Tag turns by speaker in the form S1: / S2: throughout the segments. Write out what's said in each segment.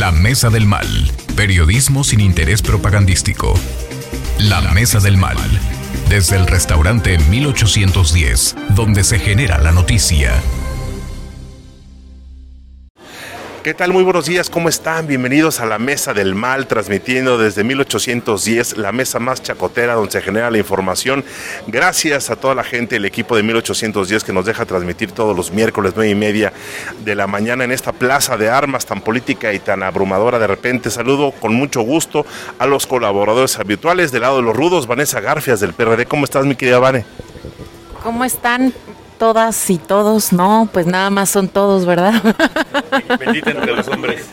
S1: La Mesa del Mal. Periodismo sin interés propagandístico. La Mesa del Mal. Desde el restaurante 1810, donde se genera la noticia.
S2: ¿Qué tal? Muy buenos días, ¿cómo están? Bienvenidos a la Mesa del Mal, transmitiendo desde 1810, la mesa más chacotera donde se genera la información. Gracias a toda la gente, el equipo de 1810 que nos deja transmitir todos los miércoles, nueve y media de la mañana en esta plaza de armas tan política y tan abrumadora de repente. Saludo con mucho gusto a los colaboradores habituales del lado de los rudos, Vanessa Garfias del PRD. ¿Cómo estás, mi querida Vane?
S3: ¿Cómo están? Todas y todos, no, pues nada más son todos, ¿verdad?
S2: Bendita entre los hombres.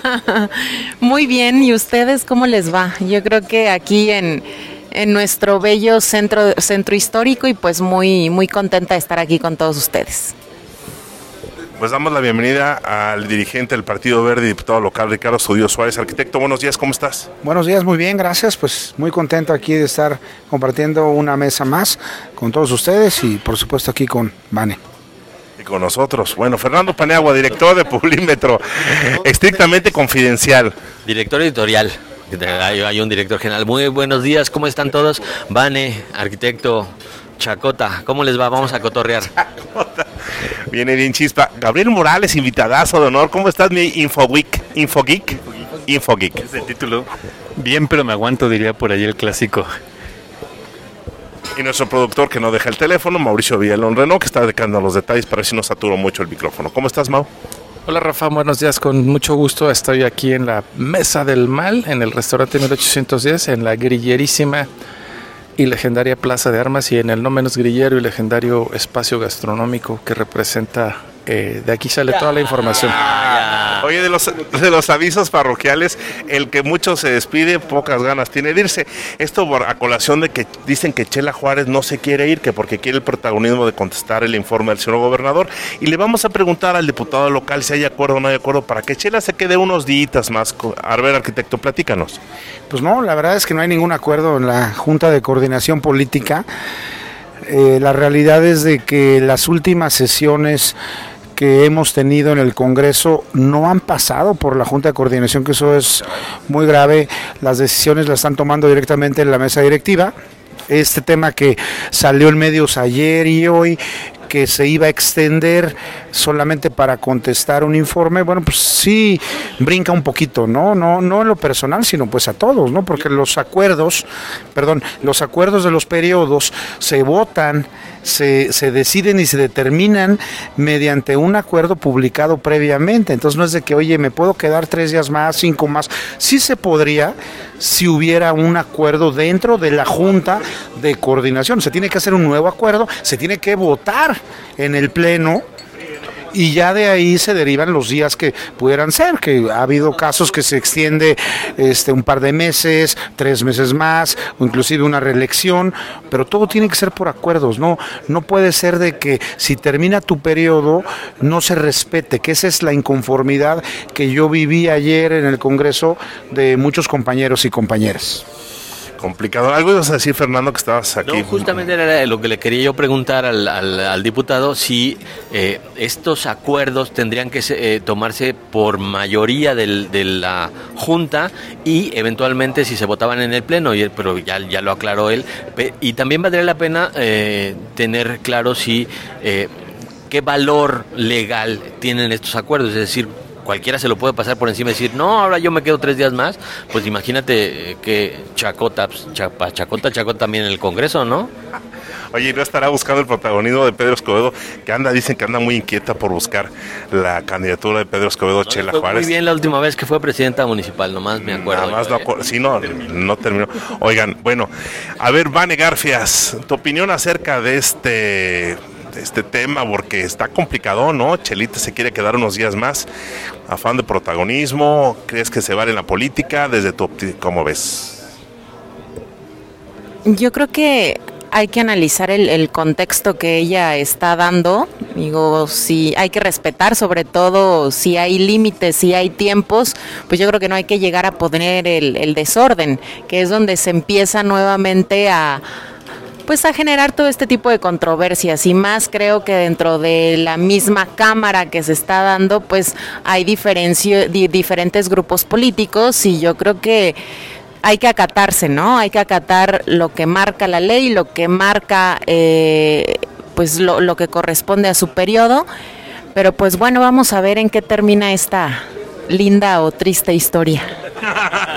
S3: Muy bien, ¿y ustedes cómo les va? Yo creo que aquí en, en nuestro bello centro, centro histórico y pues muy, muy contenta de estar aquí con todos ustedes.
S2: Pues damos la bienvenida al dirigente del Partido Verde y diputado local, Ricardo Studio Suárez. Arquitecto, buenos días, ¿cómo estás?
S4: Buenos días, muy bien, gracias. Pues muy contento aquí de estar compartiendo una mesa más con todos ustedes y por supuesto aquí con Vane.
S2: Y con nosotros. Bueno, Fernando Paneagua, director de Publímetro, estrictamente confidencial.
S5: Director editorial. Hay un director general. Muy buenos días, ¿cómo están todos? Vane, arquitecto, Chacota, ¿cómo les va? Vamos a cotorrear.
S2: Viene bien chispa. Gabriel Morales, invitadazo de honor. ¿Cómo estás, mi Infogeek? Infogeek. Infogeek.
S6: Es el título. Bien, pero me aguanto, diría por ahí el clásico.
S2: Y nuestro productor que no deja el teléfono, Mauricio Villalón Renault, que está dedicando los detalles para ver si no saturo mucho el micrófono. ¿Cómo estás, Mau?
S7: Hola Rafa, buenos días, con mucho gusto estoy aquí en la Mesa del Mal, en el restaurante 1810, en la grillerísima y legendaria Plaza de Armas y en el no menos grillero y legendario espacio gastronómico que representa, eh, de aquí sale toda la información.
S2: Oye, de los, de los avisos parroquiales, el que mucho se despide, pocas ganas tiene de irse. Esto por a colación de que dicen que Chela Juárez no se quiere ir, que porque quiere el protagonismo de contestar el informe del señor gobernador. Y le vamos a preguntar al diputado local si hay acuerdo o no hay acuerdo para que Chela se quede unos días más. A ver, arquitecto, platícanos.
S4: Pues no, la verdad es que no hay ningún acuerdo en la Junta de Coordinación Política. Eh, la realidad es de que las últimas sesiones que hemos tenido en el Congreso no han pasado por la Junta de Coordinación, que eso es muy grave. Las decisiones las están tomando directamente en la mesa directiva. Este tema que salió en medios ayer y hoy, que se iba a extender solamente para contestar un informe, bueno, pues sí brinca un poquito, ¿no? No, no en lo personal, sino pues a todos, ¿no? Porque los acuerdos, perdón, los acuerdos de los periodos se votan, se, se deciden y se determinan mediante un acuerdo publicado previamente. Entonces no es de que, oye, me puedo quedar tres días más, cinco más. Sí se podría si hubiera un acuerdo dentro de la Junta de Coordinación. Se tiene que hacer un nuevo acuerdo, se tiene que votar en el Pleno y ya de ahí se derivan los días que pudieran ser, que ha habido casos que se extiende este un par de meses, tres meses más, o inclusive una reelección, pero todo tiene que ser por acuerdos, no, no puede ser de que si termina tu periodo no se respete, que esa es la inconformidad que yo viví ayer en el Congreso de muchos compañeros y compañeras
S2: complicado. Algo ibas a decir, Fernando, que estabas aquí.
S5: No, justamente era lo que le quería yo preguntar al, al, al diputado, si eh, estos acuerdos tendrían que eh, tomarse por mayoría del, de la Junta y eventualmente si se votaban en el Pleno, y, pero ya, ya lo aclaró él. Y también valdría la pena eh, tener claro si... qué valor legal tienen estos acuerdos, es decir, cualquiera se lo puede pasar por encima y decir, no, ahora yo me quedo tres días más, pues imagínate que Chacota, pues, Chacota, Chacota también en el Congreso, ¿no?
S2: Oye, ¿no estará buscando el protagonismo de Pedro Escobedo? Que anda, dicen que anda muy inquieta por buscar la candidatura de Pedro Escobedo no, Chela Juárez.
S5: Muy bien la última vez que fue presidenta municipal, nomás me acuerdo.
S2: Nada más no acuerdo. Sí, no, no terminó. Oigan, bueno, a ver, Vane Garfias, tu opinión acerca de este este tema porque está complicado, ¿no? Chelita se quiere quedar unos días más. Afán de protagonismo, ¿crees que se vale en la política? Desde tu ¿cómo ves?
S3: Yo creo que hay que analizar el, el, contexto que ella está dando. Digo, si hay que respetar, sobre todo si hay límites, si hay tiempos, pues yo creo que no hay que llegar a poner el, el desorden, que es donde se empieza nuevamente a pues a generar todo este tipo de controversias y más creo que dentro de la misma cámara que se está dando pues hay diferentes grupos políticos y yo creo que hay que acatarse, ¿no? Hay que acatar lo que marca la ley, lo que marca eh, pues lo, lo que corresponde a su periodo. Pero pues bueno, vamos a ver en qué termina esta linda o triste historia.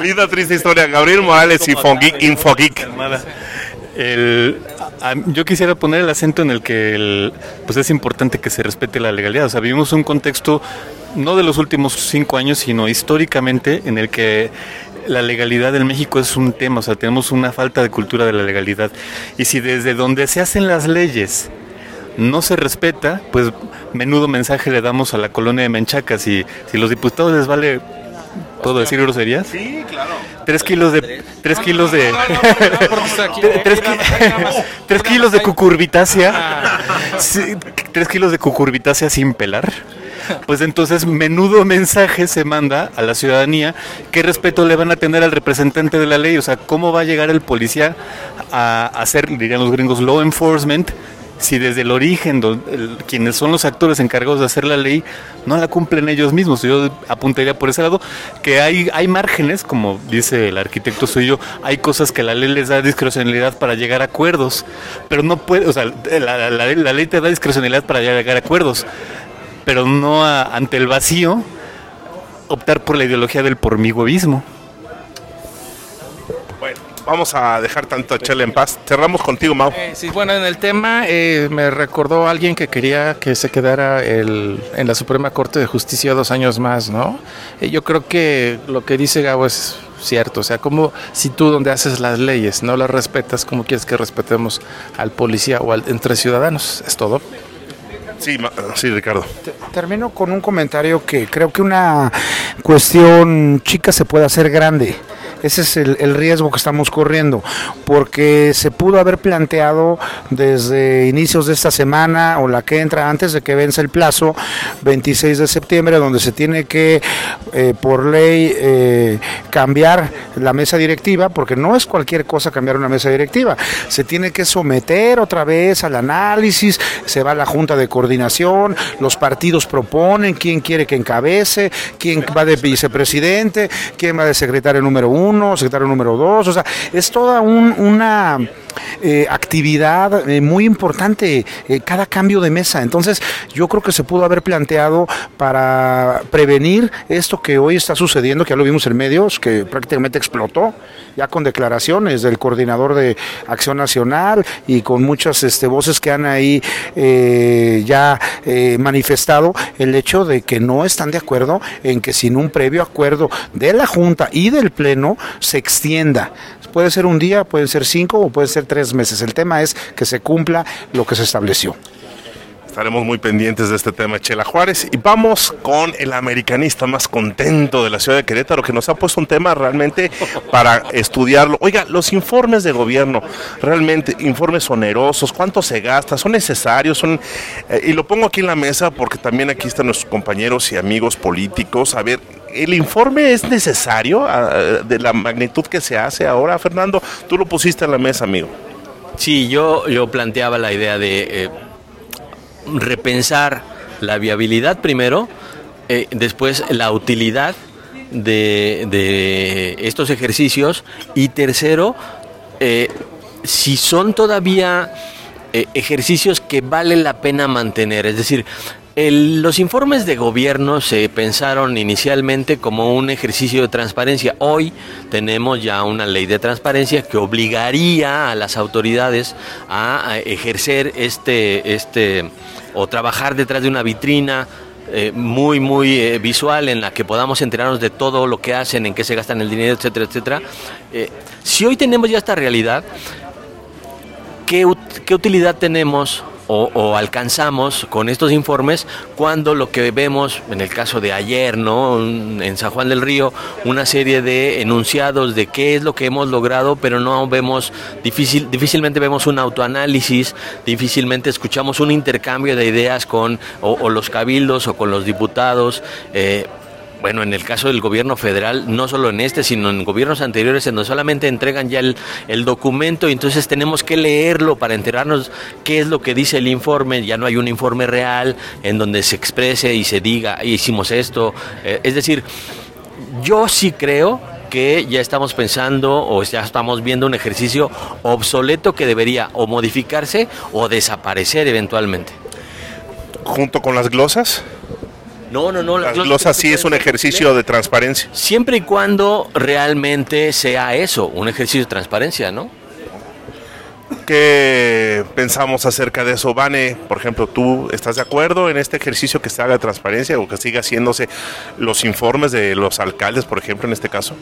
S2: linda, triste historia. Gabriel Morales, Infogeek. Infogeek.
S6: El, yo quisiera poner el acento en el que pues es importante que se respete la legalidad. O sea, vivimos un contexto no de los últimos cinco años, sino históricamente en el que la legalidad en México es un tema, o sea, tenemos una falta de cultura de la legalidad. Y si desde donde se hacen las leyes no se respeta, pues menudo mensaje le damos a la colonia de Menchacas. Y si los diputados les vale ¿Puedo decir groserías?
S2: Sí, claro.
S6: Tres kilos de... Tres kilos de... Tres kilos de cucurbitácea. Tres kilos de cucurbitácea sin pelar. Pues entonces menudo mensaje se manda a la ciudadanía, qué respeto le van a tener al representante de la ley, o sea, cómo va a llegar el policía a hacer, dirían los gringos, law enforcement, si desde el origen quienes son los actores encargados de hacer la ley no la cumplen ellos mismos. Yo apuntaría por ese lado que hay, hay márgenes, como dice el arquitecto suyo, hay cosas que la ley les da discrecionalidad para llegar a acuerdos, pero no puede, o sea, la, ley te da discrecionalidad para llegar a acuerdos, pero no ante el vacío optar por la ideología del pormigoísmo.
S2: Vamos a dejar tanto a Chele en paz. Cerramos contigo, Mau.
S7: Eh, sí, bueno, en el tema eh, me recordó alguien que quería que se quedara el, en la Suprema Corte de Justicia dos años más, ¿no? Eh, yo creo que lo que dice Gabo es cierto. O sea, como si tú donde haces las leyes no las respetas, ¿cómo quieres que respetemos al policía o al, entre ciudadanos? Es todo.
S2: Sí, sí, Ricardo.
S4: Termino con un comentario que creo que una cuestión chica se puede hacer grande. Ese es el, riesgo que estamos corriendo, porque se pudo haber planteado desde inicios de esta semana o la que entra antes de que vence el plazo, 26 de septiembre, donde se tiene que, eh, por ley, eh, cambiar la mesa directiva, porque no es cualquier cosa cambiar una mesa directiva, se tiene que someter otra vez al análisis, se va a la Junta de Coordinación, los partidos proponen quién quiere que encabece, quién va de vicepresidente, quién va de secretario número uno uno, secretario número dos, o sea, es toda una eh, actividad eh, muy importante eh, cada cambio de mesa. Entonces, yo creo que se pudo haber planteado para prevenir esto que hoy está sucediendo, que ya lo vimos en medios, que prácticamente explotó, ya con declaraciones del coordinador de Acción Nacional y con muchas este, voces que han ahí ya manifestado el hecho de que no están de acuerdo en que sin un previo acuerdo de la Junta y del Pleno se extienda Puede ser un día, pueden ser cinco o puede ser tres meses. El tema es que se cumpla lo que se estableció.
S2: Estaremos muy pendientes de este tema, Chela Juárez. Y vamos con el americanista más contento de la ciudad de Querétaro, que nos ha puesto un tema realmente para estudiarlo. Oiga, los informes de gobierno, realmente, informes onerosos, ¿cuánto se gasta? ¿Son necesarios? son eh, Y lo pongo aquí en la mesa porque también aquí están nuestros compañeros y amigos políticos. A ver, ¿el informe es necesario ah, de la magnitud que se hace ahora? Fernando, tú lo pusiste en la mesa, amigo.
S5: Sí, yo, yo planteaba la idea de... Eh, repensar la viabilidad primero, eh, después la utilidad de, estos ejercicios y tercero, eh, si son todavía ejercicios que vale la pena mantener, es decir, los informes de gobierno se pensaron inicialmente como un ejercicio de transparencia. Hoy tenemos ya una ley de transparencia que obligaría a las autoridades a, ejercer este, este, o trabajar detrás de una vitrina eh, muy, muy eh, visual en la que podamos enterarnos de todo lo que hacen, en qué se gastan el dinero, etcétera, etcétera. Eh, si hoy tenemos ya esta realidad, ¿qué, qué utilidad tenemos o, alcanzamos con estos informes cuando lo que vemos, en el caso de ayer, ¿no? en San Juan del Río, una serie de enunciados de qué es lo que hemos logrado, pero no vemos, difícil, difícilmente vemos un autoanálisis, difícilmente escuchamos un intercambio de ideas con o, los cabildos o con los diputados. Eh, bueno, en el caso del gobierno federal, no solo en este, sino en gobiernos anteriores, en donde solamente entregan ya el, documento entonces tenemos que leerlo para enterarnos qué es lo que dice el informe, ya no hay un informe real en donde se exprese y se diga, hicimos esto. Eh, es decir, yo sí creo que ya estamos pensando o ya estamos viendo un ejercicio obsoleto que debería o modificarse o desaparecer eventualmente.
S2: ¿Junto con las glosas?
S5: No, no, no.
S2: Las glosas sí es un ejercicio de transparencia.
S5: Siempre y cuando realmente sea eso, un ejercicio de transparencia, ¿no?
S2: ¿Qué pensamos acerca de eso, Vane? Por ejemplo, ¿tú estás de acuerdo en este ejercicio que se haga de transparencia o que siga haciéndose los informes de los alcaldes, por ejemplo, en este caso?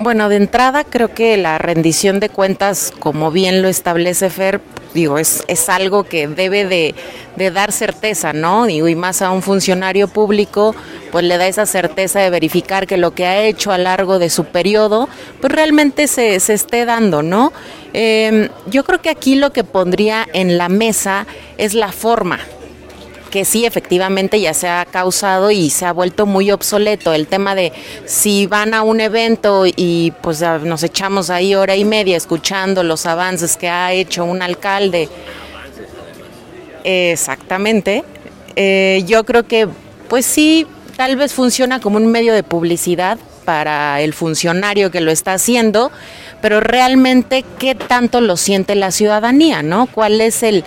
S3: Bueno, de entrada creo que la rendición de cuentas, como bien lo establece Fer, digo, es, es algo que debe de, de, dar certeza, ¿no? Digo, y más a un funcionario público, pues le da esa certeza de verificar que lo que ha hecho a largo de su periodo, pues realmente se, se esté dando, ¿no? Eh, yo creo que aquí lo que pondría en la mesa es la forma, que sí efectivamente ya se ha causado y se ha vuelto muy obsoleto el tema de si van a un evento y pues nos echamos ahí hora y media escuchando los avances que ha hecho un alcalde. Exactamente. Eh, yo creo que pues sí, tal vez funciona como un medio de publicidad para el funcionario que lo está haciendo, pero realmente qué tanto lo siente la ciudadanía, ¿no? ¿Cuál es el,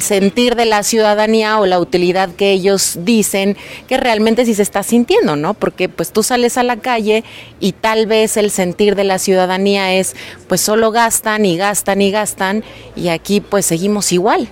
S3: sentir de la ciudadanía o la utilidad que ellos dicen que realmente sí se está sintiendo, ¿no? Porque pues tú sales a la calle y tal vez el sentir de la ciudadanía es pues solo gastan y gastan y gastan y aquí pues seguimos igual.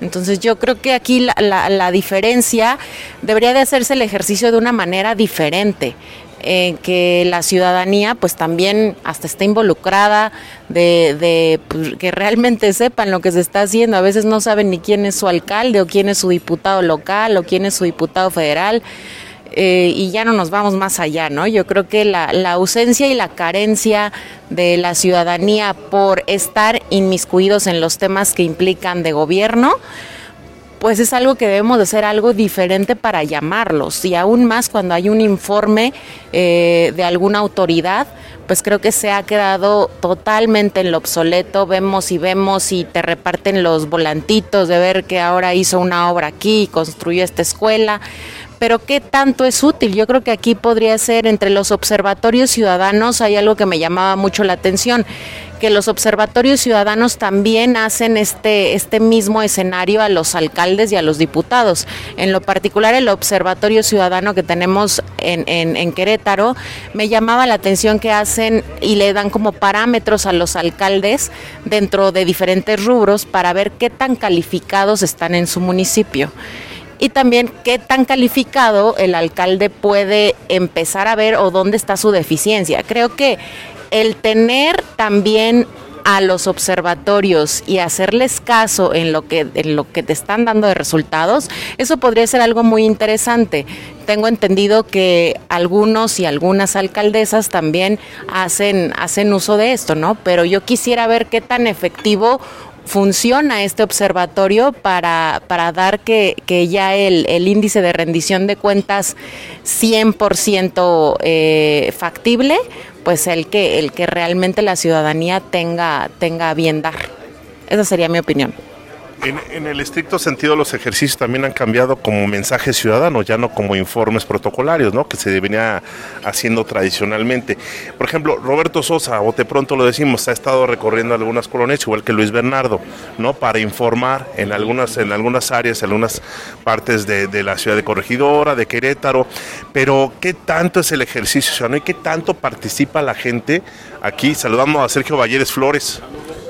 S3: Entonces yo creo que aquí la, la, la diferencia debería de hacerse el ejercicio de una manera diferente en que la ciudadanía pues también hasta está involucrada de, de pues, que realmente sepan lo que se está haciendo. A veces no saben ni quién es su alcalde o quién es su diputado local o quién es su diputado federal. Eh, y ya no nos vamos más allá, ¿no? Yo creo que la, la, ausencia y la carencia de la ciudadanía por estar inmiscuidos en los temas que implican de gobierno, pues es algo que debemos de hacer algo diferente para llamarlos. Y aún más cuando hay un informe eh, de alguna autoridad pues creo que se ha quedado totalmente en lo obsoleto, vemos y vemos y te reparten los volantitos de ver que ahora hizo una obra aquí y construyó esta escuela, pero ¿qué tanto es útil? Yo creo que aquí podría ser entre los observatorios ciudadanos, hay algo que me llamaba mucho la atención, que los observatorios ciudadanos también hacen este, este mismo escenario a los alcaldes y a los diputados. En lo particular, el observatorio ciudadano que tenemos en, en, en Querétaro, me llamaba la atención que hacen y le dan como parámetros a los alcaldes dentro de diferentes rubros para ver qué tan calificados están en su municipio y también qué tan calificado el alcalde puede empezar a ver o dónde está su deficiencia. Creo que el tener también a los observatorios y hacerles caso en lo que en lo que te están dando de resultados, eso podría ser algo muy interesante. Tengo entendido que algunos y algunas alcaldesas también hacen hacen uso de esto, ¿no? Pero yo quisiera ver qué tan efectivo funciona este observatorio para, para dar que, ya el, el, índice de rendición de cuentas 100% eh, factible, pues el que, el que realmente la ciudadanía tenga, tenga bien dar. Esa sería mi opinión.
S2: En, el estricto sentido, los ejercicios también han cambiado como mensajes ciudadanos, ya no como informes protocolarios, ¿no? Que se venía haciendo tradicionalmente. Por ejemplo, Roberto Sosa, o de pronto lo decimos, ha estado recorriendo algunas colonias, igual que Luis Bernardo, ¿no? Para informar en algunas, en algunas áreas, en algunas partes de, de la ciudad de Corregidora, de Querétaro. Pero, ¿qué tanto es el ejercicio ciudadano y qué tanto participa la gente? Aquí saludamos a Sergio Valleres Flores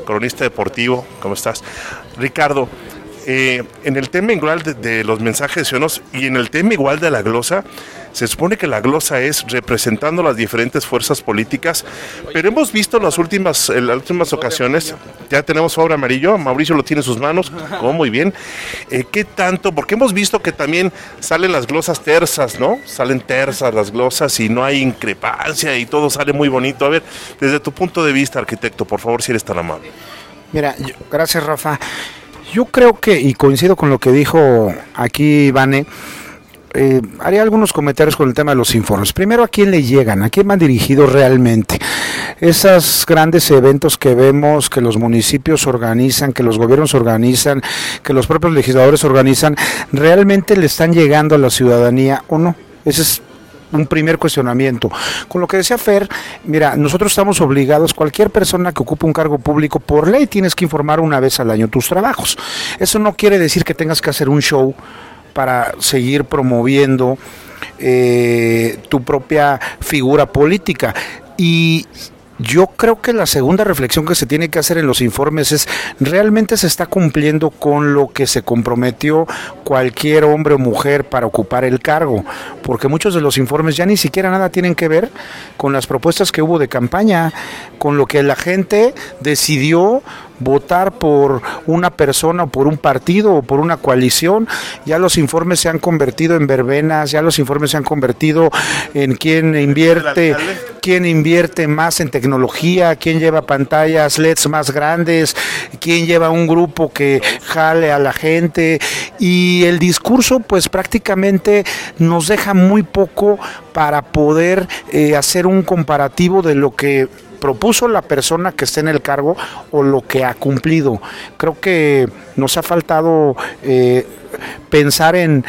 S2: cronista deportivo, ¿cómo estás? Ricardo, eh, en el tema igual de, de, los mensajes ciudadanos y en el tema igual de la glosa, se supone que la glosa es representando las diferentes fuerzas políticas, pero hemos visto en las últimas, en las últimas ocasiones, ya tenemos sobre amarillo, Mauricio lo tiene en sus manos, oh, muy bien, eh, ¿qué tanto? Porque hemos visto que también salen las glosas tersas, ¿no? Salen tersas las glosas y no hay increpancia y todo sale muy bonito. A ver, desde tu punto de vista, arquitecto, por favor, si eres tan amable.
S4: Mira, yo, gracias Rafa. Yo creo que, y coincido con lo que dijo aquí Vane, eh, haría algunos comentarios con el tema de los informes. Primero, ¿a quién le llegan? ¿A quién van dirigidos realmente? Esos grandes eventos que vemos, que los municipios organizan, que los gobiernos organizan, que los propios legisladores organizan, ¿realmente le están llegando a la ciudadanía o no? Ese es un primer cuestionamiento. Con lo que decía Fer, mira, nosotros estamos obligados, cualquier persona que ocupe un cargo público, por ley tienes que informar una vez al año tus trabajos. Eso no quiere decir que tengas que hacer un show para seguir promoviendo eh, tu propia figura política. Y yo creo que la segunda reflexión que se tiene que hacer en los informes es, ¿realmente se está cumpliendo con lo que se comprometió cualquier hombre o mujer para ocupar el cargo? Porque muchos de los informes ya ni siquiera nada tienen que ver con las propuestas que hubo de campaña, con lo que la gente decidió votar por una persona o por un partido o por una coalición. Ya los informes se han convertido en verbenas, ya los informes se han convertido en quién invierte, quién invierte más en tecnología, quién lleva pantallas LEDs más grandes, quién lleva un grupo que jale a la gente y el discurso pues prácticamente nos deja muy poco para poder eh, hacer un comparativo de lo que propuso la persona que esté en el cargo o lo que ha cumplido. Creo que nos ha faltado eh, pensar en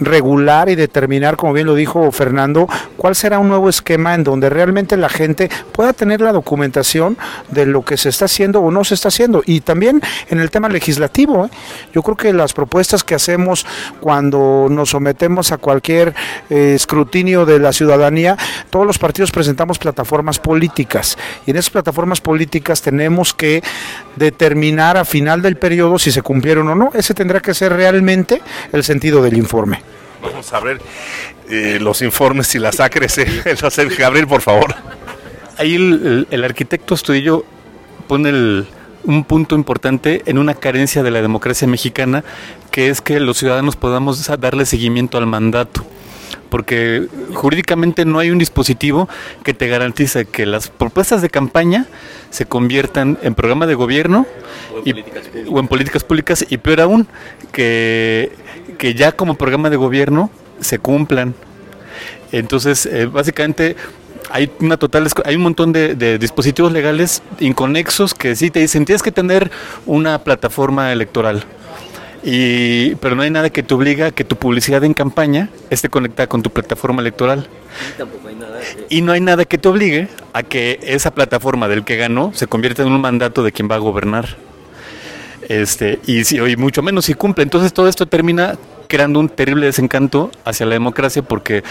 S4: regular y determinar, como bien lo dijo Fernando, cuál será un nuevo esquema en donde realmente la gente pueda tener la documentación de lo que se está haciendo o no se está haciendo. Y también en el tema legislativo, ¿eh? yo creo que las propuestas que hacemos cuando nos sometemos a cualquier eh, escrutinio de la ciudadanía, todos los partidos presentamos plataformas políticas y en esas plataformas políticas tenemos que determinar a final del periodo si se cumplieron o no. Ese tendrá que ser realmente el sentido del informe.
S2: Vamos a ver eh, los informes y las acres. Eh. Gabriel, por favor.
S6: Ahí el, el, arquitecto Estudillo pone el, un punto importante en una carencia de la democracia mexicana, que es que los ciudadanos podamos darle seguimiento al mandato porque jurídicamente no hay un dispositivo que te garantice que las propuestas de campaña se conviertan en programa de gobierno o en, y, o en políticas públicas y peor aún, que, que, ya como programa de gobierno se cumplan. Entonces, eh, básicamente hay una total hay un montón de, de, dispositivos legales inconexos que sí te dicen tienes que tener una plataforma electoral y, pero no hay nada que te obliga a que tu publicidad en campaña esté conectada con tu plataforma electoral. Y, y no hay nada que te obligue a que esa plataforma del que ganó se convierta en un mandato de quien va a gobernar. Este, y, si, y mucho menos si cumple. Entonces todo esto termina creando un terrible desencanto hacia la democracia porque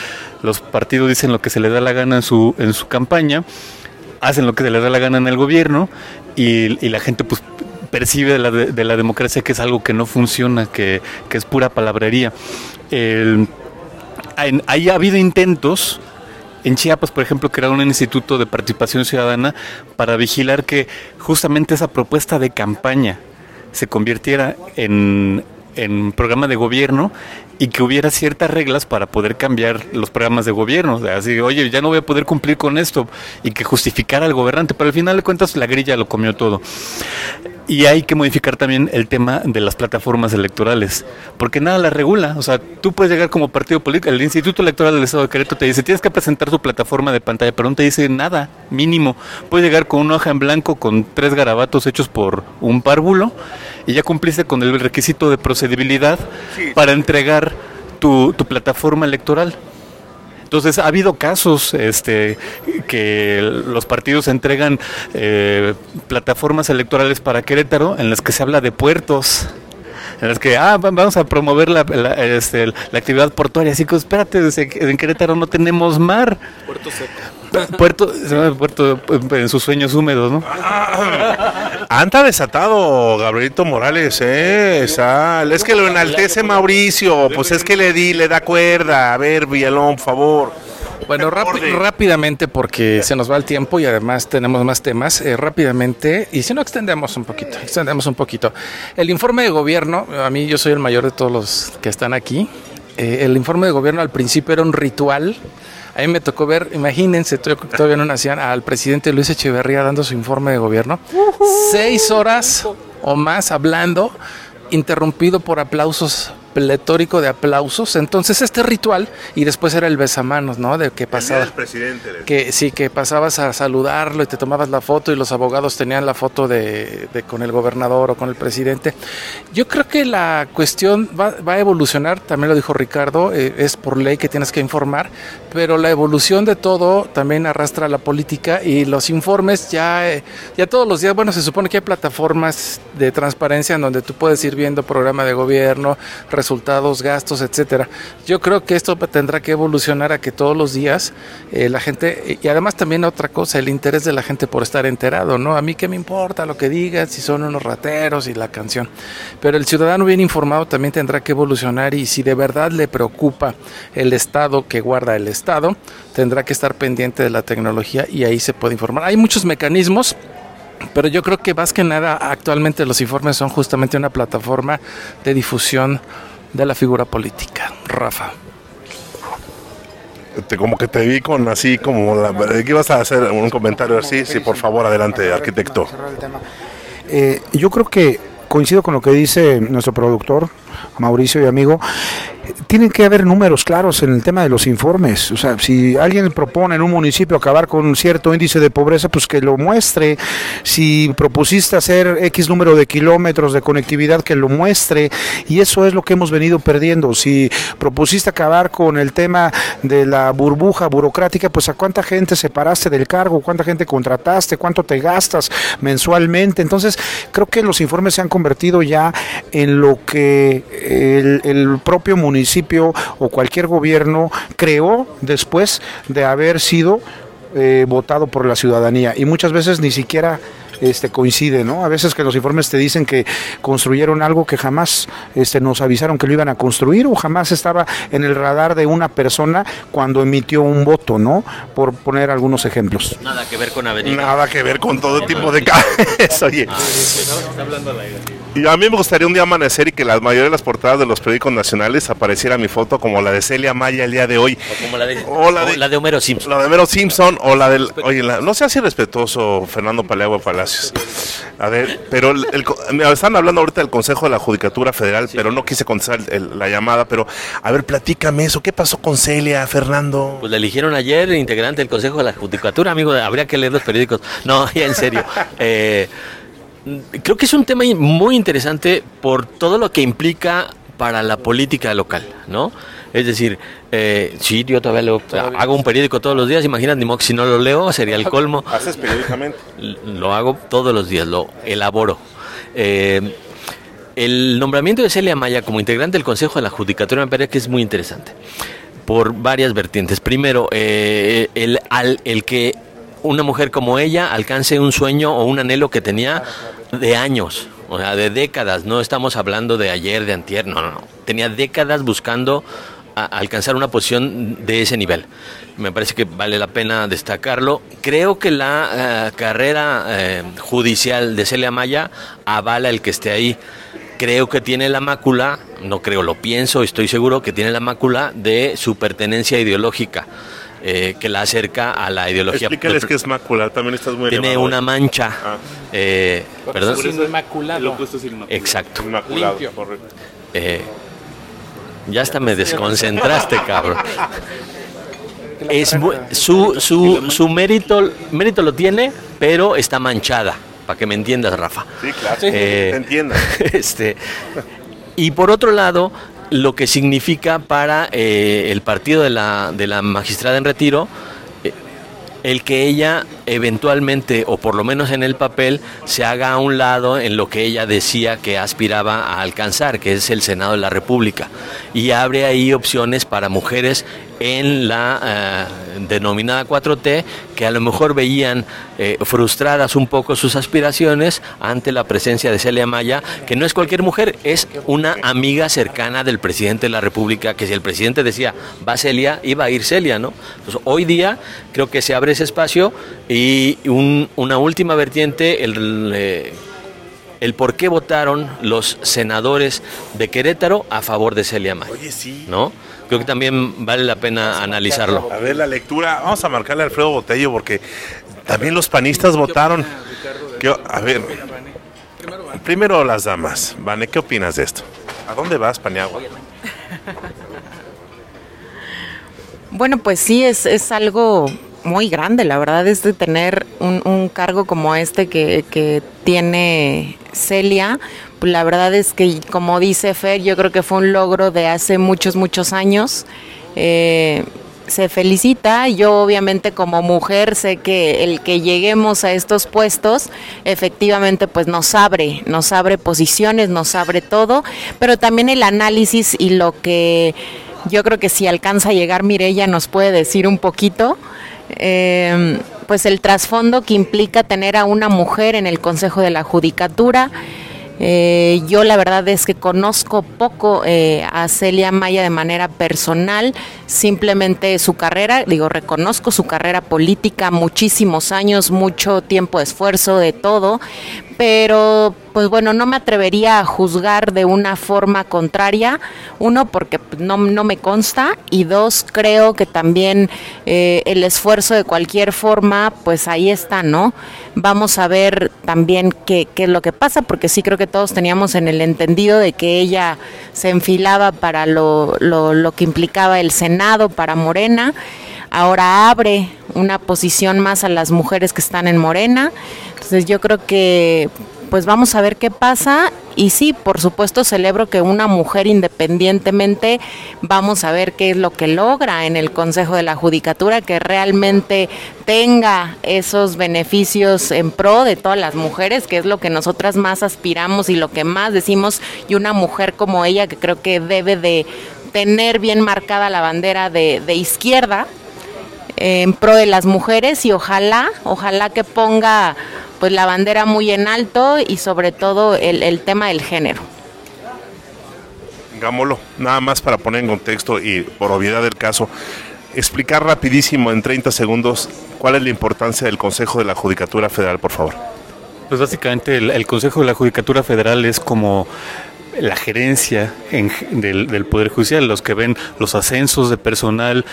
S6: los partidos dicen lo que se les da la gana en su, en su campaña, hacen lo que se les da la gana en el gobierno y, la gente pues percibe de la, de la, democracia que es algo que no funciona, que, que es pura palabrería. El, ahí ha habido intentos, en Chiapas, por ejemplo, crear un instituto de participación ciudadana para vigilar que justamente esa propuesta de campaña se convirtiera en, en programa de gobierno y que hubiera ciertas reglas para poder cambiar los programas de gobierno. O sea, así, oye, ya no voy a poder cumplir con esto y que justificara al gobernante, pero al final de cuentas la grilla lo comió todo. Y hay que modificar también el tema de las plataformas electorales, porque nada la regula. O sea, tú puedes llegar como partido político, el Instituto Electoral del Estado de Querétaro te dice, tienes que presentar tu plataforma de pantalla, pero no te dice nada, mínimo. Puedes llegar con una hoja en blanco con tres garabatos hechos por un párvulo y ya cumpliste con el requisito de procedibilidad sí. para entregar tu, tu plataforma electoral. Entonces ha habido casos este, que los partidos entregan eh, plataformas electorales para Querétaro en las que se habla de puertos en las que ah, vamos a promover la, la, este, la actividad portuaria. Así que espérate, en Querétaro no tenemos mar.
S5: Puerto seco.
S6: Puerto, puerto en sus sueños húmedos, ¿no?
S2: Anda desatado Gabrielito Morales, ¿eh? Sal. Es que lo enaltece Mauricio, pues es que le di, le da cuerda. A ver, Villalón, por favor.
S7: Bueno, rápidamente porque se nos va el tiempo y además tenemos más temas. Eh, rápidamente, y si no extendemos un poquito, extendemos un poquito. El informe de gobierno, a mí yo soy el mayor de todos los que están aquí. Eh, el informe de gobierno al principio era un ritual. A mí me tocó ver, imagínense, todavía no nacían, al presidente Luis Echeverría dando su informe de gobierno. Uh -huh. Seis horas o más hablando, interrumpido por aplausos pletórico de aplausos. Entonces este ritual y después era el besamanos, ¿no? De que pasaba.
S2: El presidente.
S7: Que sí, que pasabas a saludarlo y te tomabas la foto y los abogados tenían la foto de, con el gobernador o con el presidente. Yo creo que la cuestión va, a evolucionar, también lo dijo Ricardo, eh, es por ley que tienes que informar, pero la evolución de todo también arrastra la política y los informes ya, eh, ya todos los días, bueno, se supone que hay plataformas de transparencia en donde tú puedes ir viendo programa de gobierno, resultados, gastos, etcétera. Yo creo que esto tendrá que evolucionar a que todos los días eh, la gente, y además también otra cosa, el interés de la gente por estar enterado, ¿no? A mí qué me importa lo que digan, si son unos rateros y la canción. Pero el ciudadano bien informado también tendrá que evolucionar y si de verdad le preocupa el Estado que guarda el Estado, tendrá que estar pendiente de la tecnología y ahí se puede informar. Hay muchos mecanismos pero yo creo que más que nada actualmente los informes son justamente una plataforma de difusión de la figura política. Rafa.
S2: Te, como que te vi con así como la, ¿qué ibas a hacer un comentario así sí por favor adelante arquitecto
S4: eh, yo creo que coincido con lo que dice nuestro productor Mauricio y amigo tienen que haber números claros en el tema de los informes. O sea, si alguien propone en un municipio acabar con un cierto índice de pobreza, pues que lo muestre. Si propusiste hacer X número de kilómetros de conectividad, que lo muestre. Y eso es lo que hemos venido perdiendo. Si propusiste acabar con el tema de la burbuja burocrática, pues a cuánta gente separaste del cargo, cuánta gente contrataste, cuánto te gastas mensualmente. Entonces, creo que los informes se han convertido ya en lo que el, el propio municipio o cualquier gobierno creó después de haber sido eh, votado por la ciudadanía. Y muchas veces ni siquiera este, coincide, ¿no? A veces que los informes te dicen que construyeron algo que jamás este, nos avisaron que lo iban a construir o jamás estaba en el radar de una persona cuando emitió un voto, ¿no? Por poner algunos ejemplos.
S5: Nada que ver con Avenida.
S2: Nada que ver con todo tipo de casos. Oye. Ah. Y a mí me gustaría un día amanecer y que la mayoría de las portadas de los periódicos nacionales apareciera mi foto como la de Celia Maya el día de hoy.
S5: O como la de, o la de, la de Homero Simpson.
S2: La de Homero Simpson o la del... Oye, no seas irrespetuoso, Fernando Paleagua A ver, pero me están hablando ahorita del Consejo de la Judicatura Federal, pero no quise contestar la llamada, pero a ver, platícame eso. ¿Qué pasó con Celia, Fernando?
S5: Pues la eligieron ayer integrante del Consejo de la Judicatura, amigo. Habría que leer los periódicos. No, ya en serio. Eh, creo que es un tema muy interesante por todo lo que implica para la política local, ¿no? Es decir, eh, sí, yo todavía, hago un periódico todos los días, imagínate, si no lo leo sería el colmo.
S2: ¿Haces periódicamente?
S5: Lo hago todos los días, lo elaboro. Eh, el nombramiento de Celia Maya como integrante del Consejo de la Judicatura me parece que es muy interesante, por varias vertientes. Primero, eh, el, al, el que una mujer como ella alcance un sueño o un anhelo que tenía de años, o sea, de décadas. No estamos hablando de ayer, de antier, no, no, no. Tenía décadas buscando alcanzar una posición de ese nivel. Me parece que vale la pena destacarlo. Creo que la eh, carrera eh, judicial de Celia Maya avala el que esté ahí. Creo que tiene la mácula, no creo, lo pienso, estoy seguro que tiene la mácula de su pertenencia ideológica. Eh, que la acerca a la ideología.
S2: Explícales qué es mácula, también estás muy
S5: Tiene una mancha. Ah.
S7: Eh, perdón. inmaculado.
S5: Exacto.
S2: Inmaculado, correcto.
S5: Eh, ya hasta me desconcentraste, cabrón. Es su, su, su mérito, mérito lo tiene, pero está manchada, para que me entiendas, Rafa.
S2: Sí, claro. Eh, entiendo.
S5: Este, y por otro lado, lo que significa para eh, el partido de la, de la magistrada en retiro el que ella eventualmente, o por lo menos en el papel, se haga a un lado en lo que ella decía que aspiraba a alcanzar, que es el Senado de la República. Y abre ahí opciones para mujeres en la eh, denominada 4T que a lo mejor veían eh, frustradas un poco sus aspiraciones ante la presencia de Celia Maya, que no es cualquier mujer, es una amiga cercana del presidente de la República, que si el presidente decía va Celia, iba a ir Celia, ¿no? Entonces, hoy día creo que se abre ese espacio y una última vertiente, el... Eh, el por qué votaron los senadores de Querétaro a favor de Celia Maya.
S2: Oye, sí.
S5: ¿No? creo que también vale la pena analizarlo.
S2: A ver la lectura, vamos a marcarle a Alfredo Botello porque también los panistas votaron. a ver, primero las damas. Vane, ¿qué opinas de esto? ¿A dónde vas, Paniagua?
S3: Bueno, pues sí, es, es algo muy grande, la verdad es de tener un, un cargo como este que, que, tiene Celia, la verdad es que como dice Fer, yo creo que fue un logro de hace muchos, muchos años. Eh, se felicita. Yo obviamente como mujer sé que el que lleguemos a estos puestos efectivamente pues nos abre, nos abre posiciones, nos abre todo, pero también el análisis y lo que yo creo que si alcanza a llegar Mirella nos puede decir un poquito. Eh, pues el trasfondo que implica tener a una mujer en el Consejo de la Judicatura. Eh, yo la verdad es que conozco poco eh, a Celia Maya de manera personal, simplemente su carrera, digo, reconozco su carrera política, muchísimos años, mucho tiempo esfuerzo, de todo, pero pues bueno, no me atrevería a juzgar de una forma contraria, uno porque no, no me consta. Y dos creo que también eh, el esfuerzo de cualquier forma pues ahí está, ¿no? Vamos a ver también qué, qué es lo que pasa porque sí creo que todos teníamos en el entendido de que ella se enfilaba para lo, lo, lo que implicaba el Senado, para Morena ahora abre una posición más a las mujeres que están en Morena. Entonces yo creo que pues vamos a ver qué pasa y sí, por supuesto celebro que una mujer independientemente vamos a ver qué es lo que logra en el Consejo de la Judicatura, que realmente tenga esos beneficios en pro de todas las mujeres, que es lo que nosotras más aspiramos y lo que más decimos, y una mujer como ella que creo que debe de tener bien marcada la bandera de, de izquierda, en pro de las mujeres y ojalá, ojalá que ponga pues la bandera muy en alto y sobre todo el, el tema del género.
S2: Gámolo, nada más para poner en contexto y por obviedad del caso, explicar rapidísimo en 30 segundos cuál es la importancia del Consejo de la Judicatura Federal, por favor.
S6: Pues básicamente el, el Consejo de la Judicatura Federal es como la gerencia en, del, del, Poder Judicial, los que ven los ascensos de personal,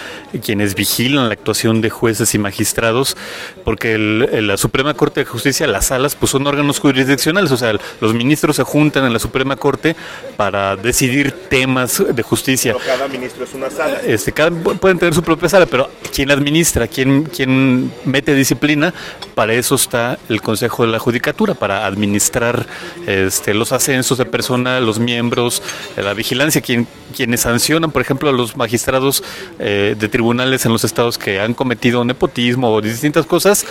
S6: quienes vigilan la actuación de jueces y magistrados, porque el, el, la Suprema Corte de Justicia, las salas, pues son órganos jurisdiccionales, o sea, los ministros se juntan en la Suprema Corte para decidir temas de justicia.
S2: Pero cada ministro es una sala.
S6: Este, cada, pueden tener su propia sala, pero quien administra, quien, quien mete disciplina, para eso está el Consejo de la Judicatura, para administrar este, los ascensos de personal, los miembros, eh, la vigilancia, quien, quienes sancionan, por ejemplo, a los magistrados eh, de tribunales en los estados que han cometido nepotismo o distintas cosas,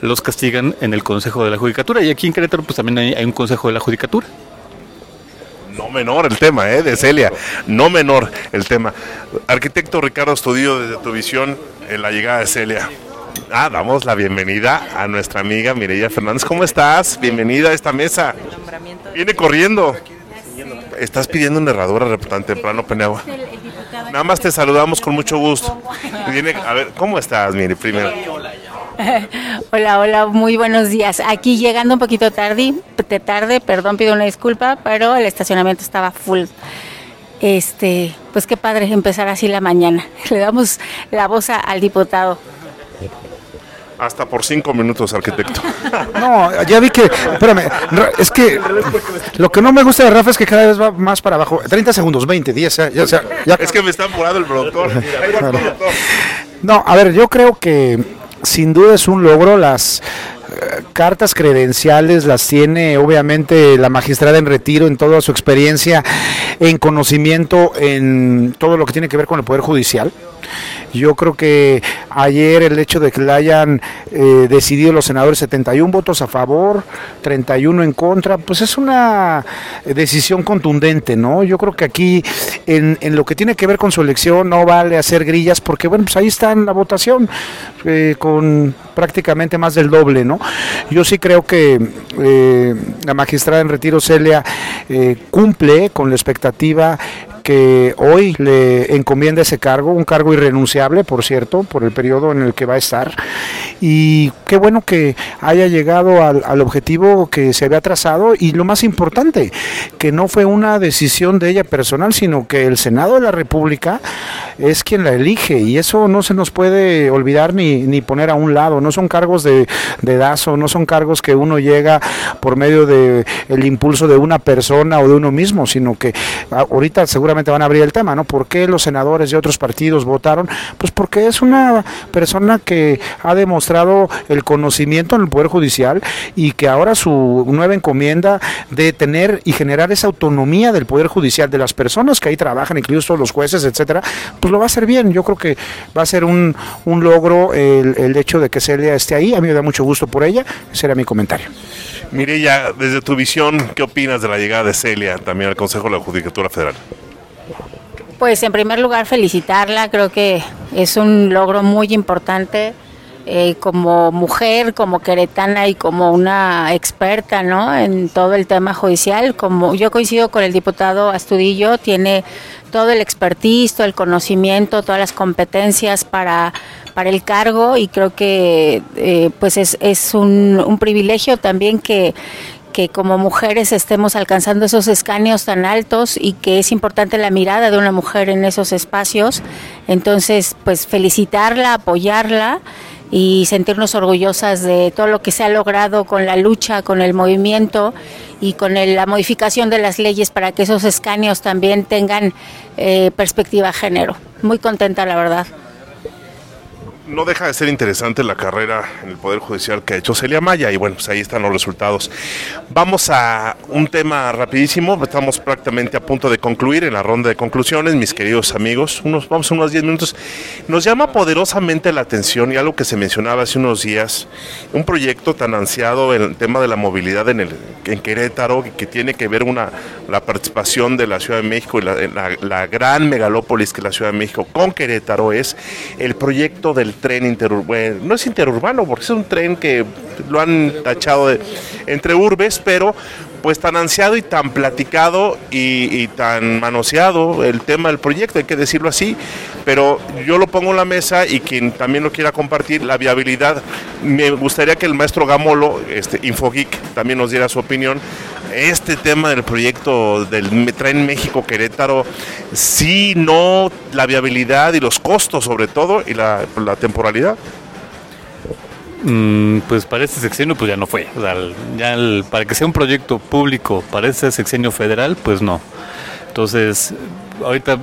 S6: los castigan en el Consejo de la Judicatura. Y aquí en Querétaro, pues también hay, hay un Consejo de la Judicatura.
S2: No menor el tema, ¿eh? De Celia. No menor el tema. Arquitecto Ricardo Estudio, desde tu visión, en la llegada de Celia. Ah, damos la bienvenida a nuestra amiga Mireya Fernández. ¿Cómo estás? Bienvenida a esta mesa. Viene corriendo. Estás pidiendo una herradura tan temprano, Peneagua. Nada más te saludamos con mucho gusto. A ver, ¿cómo estás, Mire, primero?
S8: Hola, hola, muy buenos días. Aquí llegando un poquito tarde, tarde, perdón, pido una disculpa, pero el estacionamiento estaba full. Este, pues qué padre empezar así la mañana. Le damos la voz al diputado.
S2: Hasta por cinco minutos, arquitecto.
S4: No, ya vi que, espérame, es que lo que no me gusta de Rafa es que cada vez va más para abajo. 30 segundos, 20, 10, ya, ya, ya.
S2: Es que me está apurado el productor. Mira, productor.
S4: No, a ver, yo creo que sin duda es un logro las eh, cartas credenciales las tiene obviamente la magistrada en retiro en toda su experiencia en conocimiento en todo lo que tiene que ver con el poder judicial yo creo que ayer el hecho de que le hayan eh, decidido los senadores 71 votos a favor, 31 en contra, pues es una decisión contundente, ¿no? Yo creo que aquí en, en lo que tiene que ver con su elección no vale hacer grillas porque, bueno, pues ahí está en la votación eh, con prácticamente más del doble, ¿no? Yo sí creo que eh, la magistrada en retiro Celia cumple con la expectativa que hoy le encomienda ese cargo, un cargo irrenunciable, por cierto, por el periodo en el que va a estar. Y qué bueno que haya llegado al, al, objetivo que se había trazado y lo más importante, que no fue una decisión de ella personal, sino que el Senado de la República es quien la elige y eso no se nos puede olvidar ni, ni poner a un lado. No son cargos de, de dazo, no son cargos que uno llega por medio de el impulso de una persona o de uno mismo, sino que ahorita seguramente van a abrir el tema, ¿no? ¿Por qué los senadores de otros partidos votaron? Pues porque es una persona que ha demostrado el conocimiento en el Poder Judicial y que ahora su nueva encomienda de tener y generar esa autonomía del Poder Judicial, de las personas que ahí trabajan, incluso los jueces, etcétera, pues lo va a hacer bien. Yo creo que va a ser un, un logro el, el hecho de que Celia esté ahí. A mí me da mucho gusto por ella. Ese era mi comentario.
S2: ya desde tu visión, ¿qué opinas de la llegada de Celia también al Consejo de la Judicatura Federal?
S8: Pues en primer lugar felicitarla, creo que es un logro muy importante eh, como mujer, como queretana y como una experta ¿no? en todo el tema judicial. Como yo coincido con el diputado Astudillo, tiene todo el expertise, todo el conocimiento, todas las competencias para, para el cargo y creo que eh, pues es, es un, un privilegio también que, que como mujeres estemos alcanzando esos escaneos tan altos y que es importante la mirada de una mujer en esos espacios. Entonces, pues felicitarla, apoyarla y sentirnos orgullosas de todo lo que se ha logrado con la lucha, con el movimiento y con la modificación de las leyes para que esos escaneos también tengan eh, perspectiva género. Muy contenta, la verdad
S2: no deja de ser interesante la carrera en el Poder Judicial que ha hecho Celia Maya y bueno, pues ahí están los resultados. Vamos a un tema rapidísimo, estamos prácticamente a punto de concluir en la ronda de conclusiones, mis queridos amigos, unos, vamos unos 10 minutos. Nos llama poderosamente la atención y algo que se mencionaba hace unos días, un proyecto tan ansiado en el tema de la movilidad en, el, en Querétaro, que tiene que ver una, la participación de la Ciudad de México y la, la gran megalópolis que es la Ciudad de México con Querétaro, es el proyecto del tren interurbano, no es interurbano porque es un tren que lo han tachado de, entre urbes, pero pues tan ansiado y tan platicado y, tan manoseado el tema del proyecto, hay que decirlo así, pero yo lo pongo en la mesa y quien también lo quiera compartir, la viabilidad, me gustaría que el maestro Gamolo, este, Infogeek, también nos diera su opinión. Este tema del proyecto del Tren México Querétaro, sí, no, la viabilidad y los costos sobre todo y la, la temporalidad.
S6: Mm, pues para este sexenio pues ya no fue. ya para que sea un proyecto público para este sexenio federal, pues no. Entonces, ahorita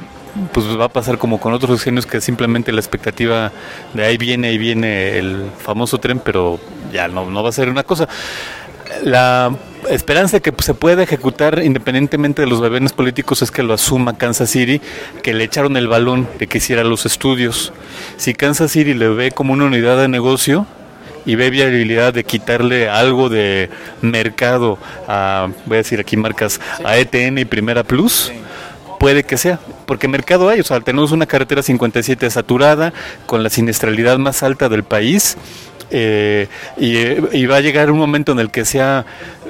S6: pues va a pasar como con otros sexenios que simplemente la expectativa de ahí viene, ahí viene el famoso tren, pero ya no, no va a ser una cosa. La esperanza que se pueda ejecutar independientemente de los gobiernos políticos es que lo asuma Kansas City, que le echaron el balón de que hiciera los estudios. Si Kansas City le ve como una unidad de negocio, y ve viabilidad de quitarle algo de mercado a, voy a decir aquí marcas, a ETN y Primera Plus, puede que sea, porque mercado hay, o sea, tenemos una carretera 57 saturada, con la siniestralidad más alta del país, eh, y, va a llegar un momento en el que sea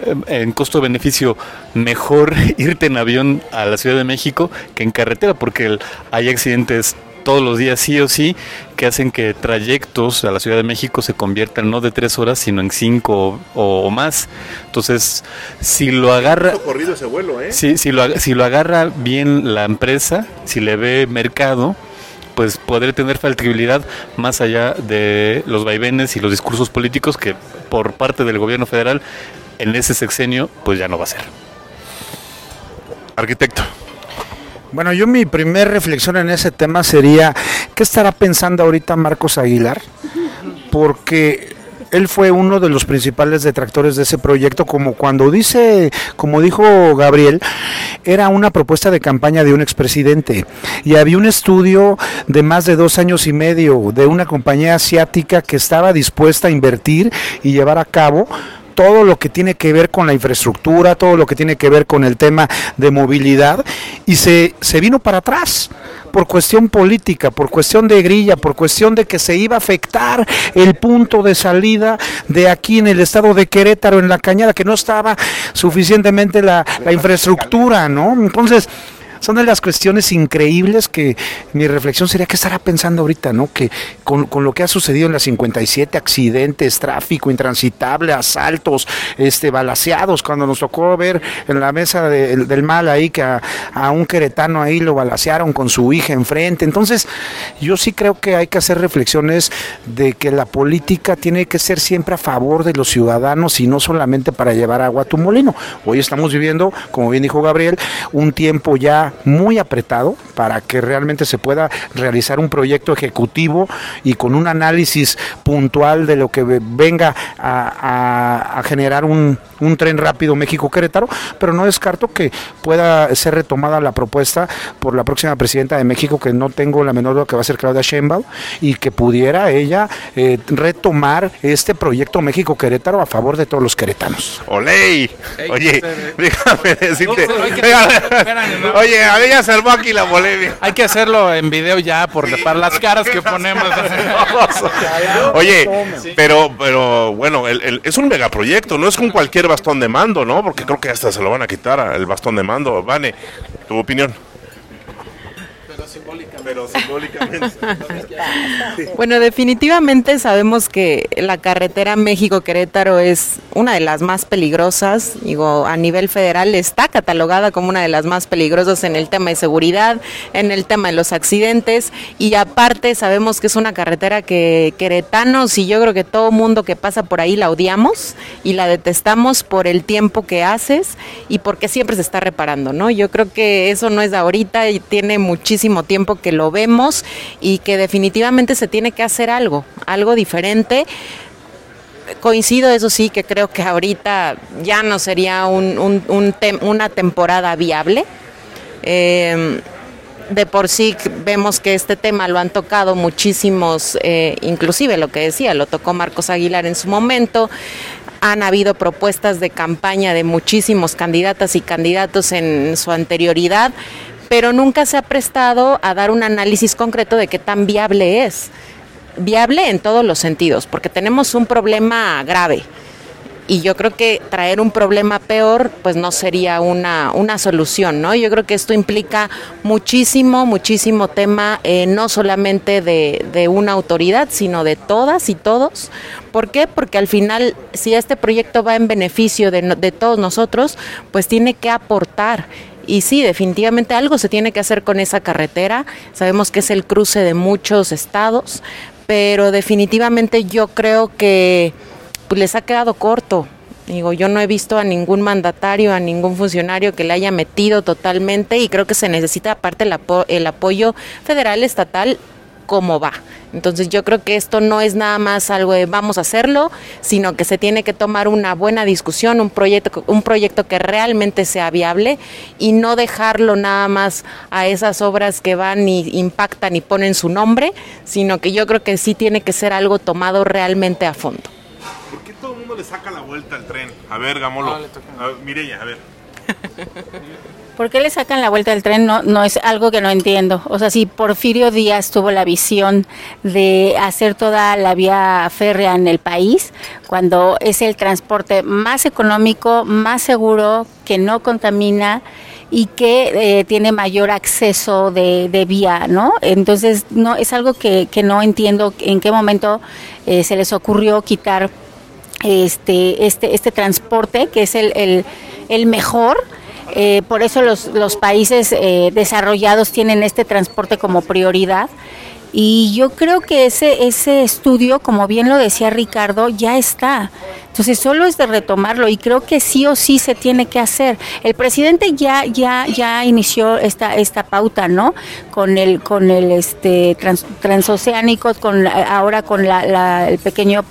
S6: eh, en costo-beneficio mejor irte en avión a la Ciudad de México que en carretera, porque hay accidentes todos los días sí o sí, que hacen que trayectos a la Ciudad de México se conviertan no de tres horas, sino en cinco o, más. Entonces, si lo agarra...
S2: Corrido ese vuelo, ¿eh?
S6: si, lo, si lo agarra bien la empresa, si le ve mercado, pues podré tener factibilidad más allá de los vaivenes y los discursos políticos que por parte del gobierno federal en ese sexenio pues ya no va a ser.
S2: Arquitecto.
S4: Bueno, yo mi primer reflexión en ese tema sería, ¿qué estará pensando ahorita Marcos Aguilar? Porque él fue uno de los principales detractores de ese proyecto, como cuando dice, como dijo Gabriel, era una propuesta de campaña de un expresidente. Y había un estudio de más de dos años y medio de una compañía asiática que estaba dispuesta a invertir y llevar a cabo todo lo que tiene que ver con la infraestructura, todo lo que tiene que ver con el tema de movilidad, y se, se vino para atrás por cuestión política, por cuestión de grilla, por cuestión de que se iba a afectar el punto de salida de aquí en el estado de Querétaro, en la cañada, que no estaba suficientemente la, la infraestructura, ¿no? Entonces, son de las cuestiones increíbles que mi reflexión sería qué estará pensando ahorita, ¿no? Que con, con lo que ha sucedido en las 57 accidentes, tráfico intransitable, asaltos, este, balaseados, cuando nos tocó ver en la mesa del mal ahí que a, a un queretano ahí lo balasearon con su hija enfrente. Entonces, yo sí creo que hay que hacer reflexiones de que la política tiene que ser siempre a favor de los ciudadanos y no solamente para llevar agua a tu molino. Hoy estamos viviendo, como bien dijo Gabriel, un tiempo ya muy apretado para que realmente se pueda realizar un proyecto ejecutivo y con un análisis puntual de lo que venga a, generar un, un tren rápido México-Querétaro, pero no descarto que pueda ser retomada la propuesta por la próxima presidenta de México, que no tengo la menor duda que va a ser Claudia Sheinbaum, y que pudiera ella eh, retomar este proyecto México-Querétaro a favor de todos los queretanos.
S2: ¡Oley! Oye, déjame decirte. Oye, a mí ya se armó aquí la polémica.
S7: Hay que hacerlo en video ya por para las caras que ponemos.
S2: Oye, pero, pero bueno, es un megaproyecto, no es con cualquier bastón de mando, ¿no? Porque creo que hasta se lo van a quitar el bastón de mando. Vane, tu opinión.
S3: Pero simbólicamente. bueno, definitivamente sabemos que la carretera México-Querétaro es una de las más peligrosas. Digo, a nivel federal está catalogada como una de las más peligrosas en el tema de seguridad, en el tema de los accidentes. Y aparte sabemos que es una carretera que queretanos y yo creo que todo mundo que pasa por ahí la odiamos y la detestamos por el tiempo que haces y porque siempre se está reparando, ¿no? Yo creo que eso no es de ahorita y tiene muchísimo tiempo que lo vemos y que definitivamente se tiene que hacer algo, algo diferente. Coincido, eso sí, que creo que ahorita ya no sería un, una temporada viable. Em, de por sí vemos que este tema lo han tocado muchísimos, eh, inclusive lo que decía, lo tocó Marcos Aguilar en su momento. Han habido propuestas de campaña de muchísimos candidatas y candidatos en su anterioridad, pero nunca se ha prestado a dar un análisis concreto de qué tan viable es. Viable en todos los sentidos, porque tenemos un problema grave. Y yo creo que traer un problema peor, pues no sería una, una solución, ¿no? Yo creo que esto implica muchísimo, muchísimo tema, eh, no solamente de, de una autoridad, sino de todas y todos. ¿Por qué? Porque al final, si este proyecto va en beneficio de, todos nosotros, pues tiene que aportar y sí, definitivamente algo se tiene que hacer con esa carretera. Sabemos que es el cruce de muchos estados, pero definitivamente yo creo que pues, les ha quedado corto. Digo, yo no he visto a ningún mandatario, a ningún funcionario que le haya metido totalmente y creo que se necesita aparte el, el apoyo federal, estatal, como va. Entonces yo creo que esto no es nada más algo de vamos a hacerlo, sino que se tiene que tomar una buena discusión, un proyecto, un proyecto que realmente sea viable y no dejarlo nada más a esas obras que van y impactan y ponen su nombre, sino que yo creo que sí tiene que ser algo tomado realmente a fondo.
S2: ¿Por qué todo el mundo le saca la vuelta al tren? A ver, Gamolo. a Mireya, a ver.
S8: ¿Por qué le sacan la vuelta del tren? No, no es algo que no entiendo. O sea, si Porfirio Díaz tuvo la visión de hacer toda la vía férrea en el país, cuando es el transporte más económico, más seguro, que no contamina y que eh, tiene mayor acceso de, vía, ¿no? Entonces, no es algo que, que no entiendo en qué momento eh, se les ocurrió quitar este, este, este transporte, que es el, el, el mejor eh, por eso los, los países eh, desarrollados tienen este transporte como prioridad. Y yo creo que ese, ese estudio, como bien lo decía Ricardo, ya está. Entonces solo es de retomarlo y creo que sí o sí se tiene que hacer. El presidente ya ya ya inició esta esta pauta, ¿no? Con el con el este transoceánico, con ahora con la, el pequeño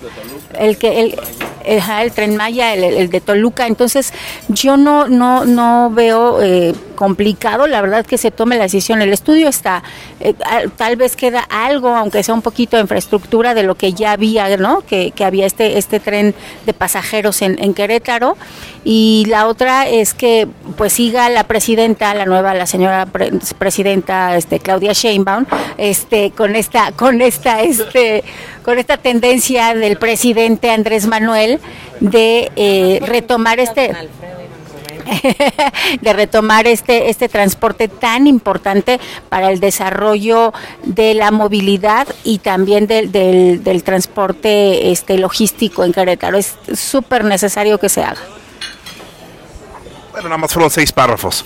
S8: el que el, el, tren Maya, el, de Toluca. Entonces, yo no, no, no veo eh, complicado, la verdad, que se tome la decisión. El estudio está, eh, tal vez queda algo, aunque sea un poquito de infraestructura de lo que ya había, ¿no? Que, que había este, este tren de pasajeros en, en Querétaro. Y la otra es que pues siga la presidenta, la nueva, la señora presidenta este, Claudia Sheinbaum, este, con esta, con esta, este, con esta tendencia del presidente Andrés Manuel de eh, retomar este de retomar este, este transporte tan importante para el desarrollo de la movilidad y también del, del, transporte este, logístico en Querétaro. Es súper necesario que se haga.
S2: Bueno, nada más fueron seis párrafos.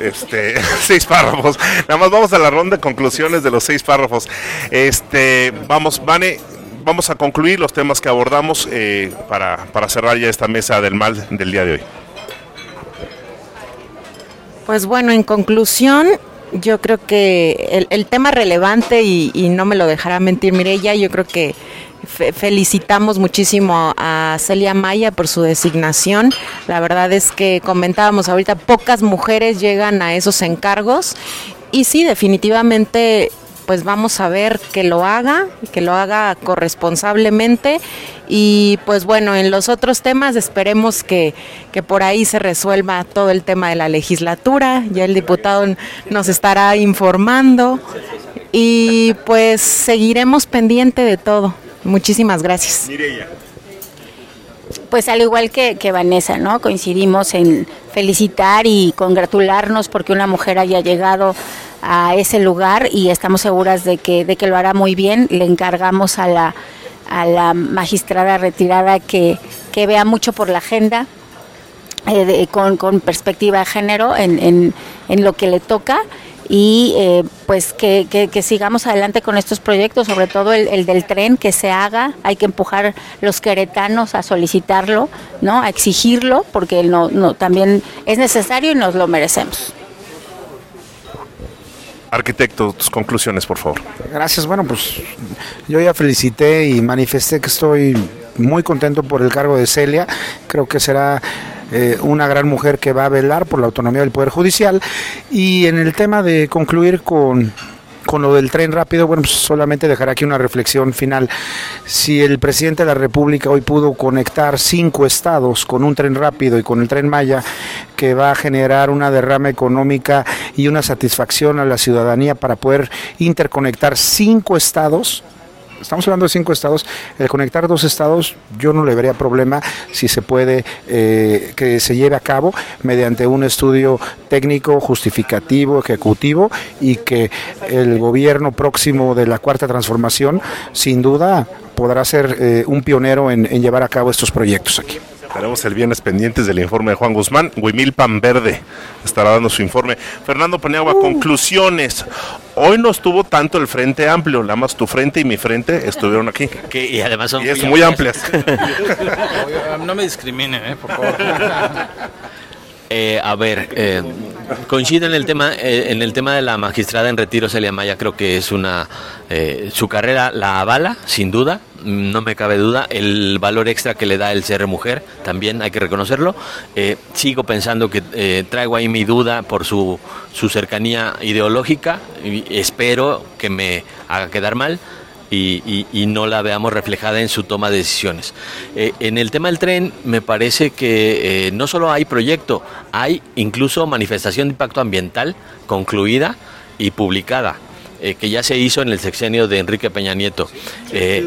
S2: Este, seis párrafos. Nada más vamos a la ronda de conclusiones de los seis párrafos. Este, vamos, Vane, vamos a concluir los temas que abordamos eh, para, para cerrar ya esta mesa del mal del día de hoy.
S3: Pues bueno, en conclusión, yo creo que el, tema relevante, y, no me lo dejará mentir Mireya, yo creo que felicitamos muchísimo a Celia Maya por su designación. La verdad es que comentábamos ahorita, pocas mujeres llegan a esos encargos. Y sí, definitivamente pues vamos a ver que lo haga, que lo haga corresponsablemente y pues bueno, en los otros temas esperemos que, que por ahí se resuelva todo el tema de la legislatura, ya el diputado nos estará informando y pues seguiremos pendiente de todo. Muchísimas gracias.
S8: Pues al igual que, que, Vanessa, ¿no? Coincidimos en felicitar y congratularnos porque una mujer haya llegado a ese lugar y estamos seguras de que, de que lo hará muy bien. Le encargamos a la, a la magistrada retirada que, que vea mucho por la agenda, eh, con, con, perspectiva de género en, en, en, lo que le toca y eh, pues que, que, sigamos adelante con estos proyectos, sobre todo el, el, del tren, que se haga, hay que empujar los queretanos a solicitarlo, ¿no? a exigirlo, porque no, no, también es necesario y nos lo merecemos.
S2: Arquitecto, tus conclusiones, por favor.
S4: Gracias. Bueno, pues yo ya felicité y manifesté que estoy muy contento por el cargo de Celia. Creo que será eh, una gran mujer que va a velar por la autonomía del Poder Judicial. Y en el tema de concluir con con lo del tren rápido, bueno, pues solamente dejar aquí una reflexión final. Si el presidente de la República hoy pudo conectar cinco estados con un tren rápido y con el tren Maya, que va a generar una derrama económica y una satisfacción a la ciudadanía para poder interconectar cinco estados, estamos hablando de cinco estados, el conectar dos estados yo no le vería problema si se puede eh, que se lleve a cabo mediante un estudio técnico, justificativo, ejecutivo y que el gobierno próximo de la cuarta transformación sin duda podrá ser eh, un pionero en llevar a cabo estos proyectos aquí.
S2: Estaremos el viernes pendientes del informe de Juan Guzmán. Pan Verde estará dando su informe. Fernando Paniagua, uh. conclusiones. Hoy no estuvo tanto el frente amplio, la más tu frente y mi frente estuvieron aquí.
S5: y además son
S2: muy, amplias.
S7: no me discrimine, eh, por favor.
S5: Eh, a ver, eh, coincido en el tema eh, en el tema de la magistrada en retiro Celia Maya. Creo que es una su carrera la avala sin duda. No me cabe duda el valor extra que le da el ser mujer también hay que reconocerlo. sigo pensando que traigo ahí mi duda por su su cercanía ideológica y espero que me haga quedar mal y, no la veamos reflejada en su toma de decisiones. Eh, en el tema del tren, me parece que eh, no solo hay proyecto, hay incluso manifestación de impacto ambiental concluida y publicada. Eh, que ya se hizo en el sexenio de Enrique Peña Nieto.
S2: y, de,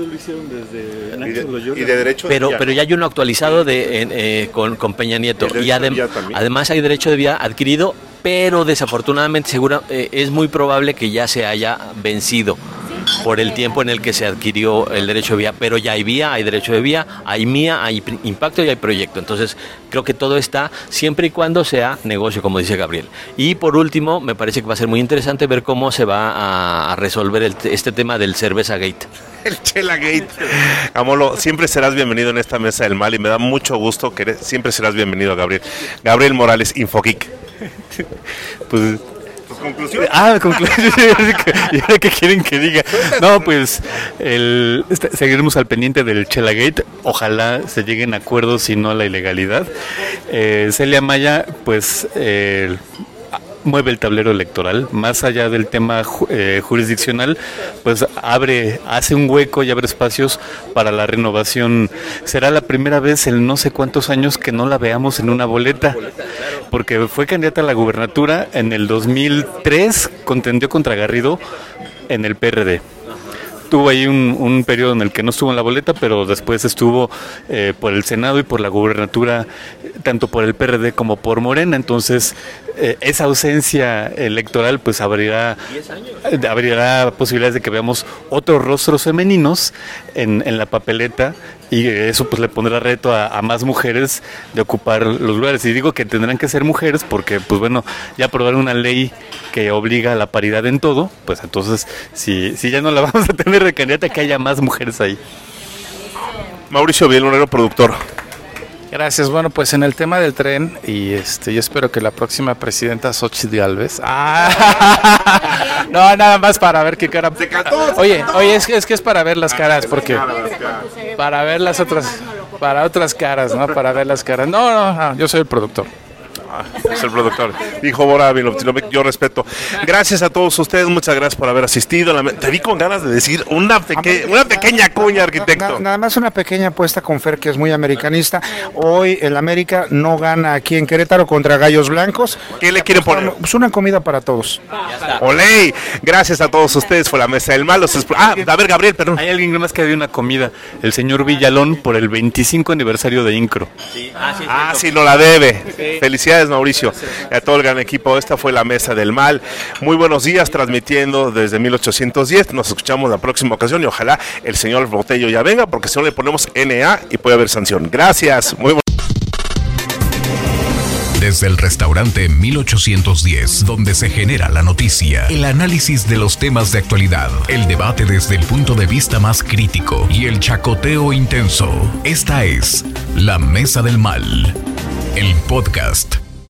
S2: derecho
S5: pero, pero ya hay uno actualizado de, con, con, Peña Nieto. Y además hay derecho de vía adquirido, pero desafortunadamente segura, es muy probable que ya se haya vencido por el tiempo en el que se adquirió el derecho de vía, pero ya hay vía, hay derecho de vía, hay mía, hay impacto y hay proyecto. Entonces, creo que todo está siempre y cuando sea negocio, como dice Gabriel. Y por último, me parece que va a ser muy interesante ver cómo se va a, resolver este tema del cerveza gate.
S2: El Chela Gate. Amolo, siempre serás bienvenido en esta mesa del mal y me da mucho gusto que siempre serás bienvenido, Gabriel. Gabriel Morales, Infogeek.
S6: Pues conclusiones. Ah, conclusiones. ¿Y ahora qué quieren que diga? No, pues el, este, seguiremos al pendiente del Chelagate. Ojalá se lleguen a acuerdos y no a la ilegalidad. Eh, Celia Maya, pues eh, mueve el tablero electoral, más allá del tema eh, jurisdiccional, pues abre, hace un hueco y abre espacios para la renovación. Será la primera vez en no sé cuántos años que no la veamos en una boleta, porque fue candidata a la gubernatura en el 2003, contendió contra Garrido en el PRD tuvo ahí un, periodo en el que no estuvo en la boleta, pero después estuvo eh, por el Senado y por la gubernatura, tanto por el PRD como por Morena. Entonces, eh, esa ausencia electoral pues abrirá, abrirá posibilidades de que veamos otros rostros femeninos en, en la papeleta y eso pues le pondrá reto a, más mujeres de ocupar los lugares. Y digo que tendrán que ser mujeres porque pues bueno, ya aprobar una ley que obliga a la paridad en todo, pues entonces si, si ya no la vamos a tener de candidata, que haya más mujeres ahí.
S2: Mauricio Bielonero, productor.
S7: Gracias. Bueno, pues en el tema del tren, y este, yo espero que la próxima presidenta Xochitl Galvez. ¡Ah! no, nada más para ver qué cara. Oye, oye, es que, es que es para ver las caras, porque. Para ver las otras. Para otras caras, ¿no? Para ver las caras. No, no, no yo soy el productor.
S2: es el productor. Dijo Bora yo respeto. Gracias a todos ustedes, muchas gracias por haber asistido. Te vi con ganas de decir una, peque una pequeña cuña, arquitecto.
S4: Nada más una pequeña apuesta con Fer, que es muy americanista. Hoy el América no gana aquí en Querétaro contra Gallos Blancos.
S2: ¿Qué le quieren poner?
S4: Pues una comida para todos.
S2: Oley, gracias a todos ustedes. Fue la mesa del mal. Ah, a ver, Gabriel, perdón.
S6: Hay alguien más que dio una comida. El señor Villalón por el 25 aniversario de Incro.
S2: Sí. Ah, sí, ah, sí no la debe. Sí. Felicidades, Mauricio. Y a todo el gran equipo. Esta fue la Mesa del Mal. Muy buenos días, transmitiendo desde 1810. Nos escuchamos la próxima ocasión y ojalá el señor Botello ya venga, porque si no le ponemos NA y puede haber sanción. Gracias. Muy bueno.
S1: Desde el restaurante 1810, donde se genera la noticia, el análisis de los temas de actualidad, el debate desde el punto de vista más crítico y el chacoteo intenso. Esta es La Mesa del Mal, el podcast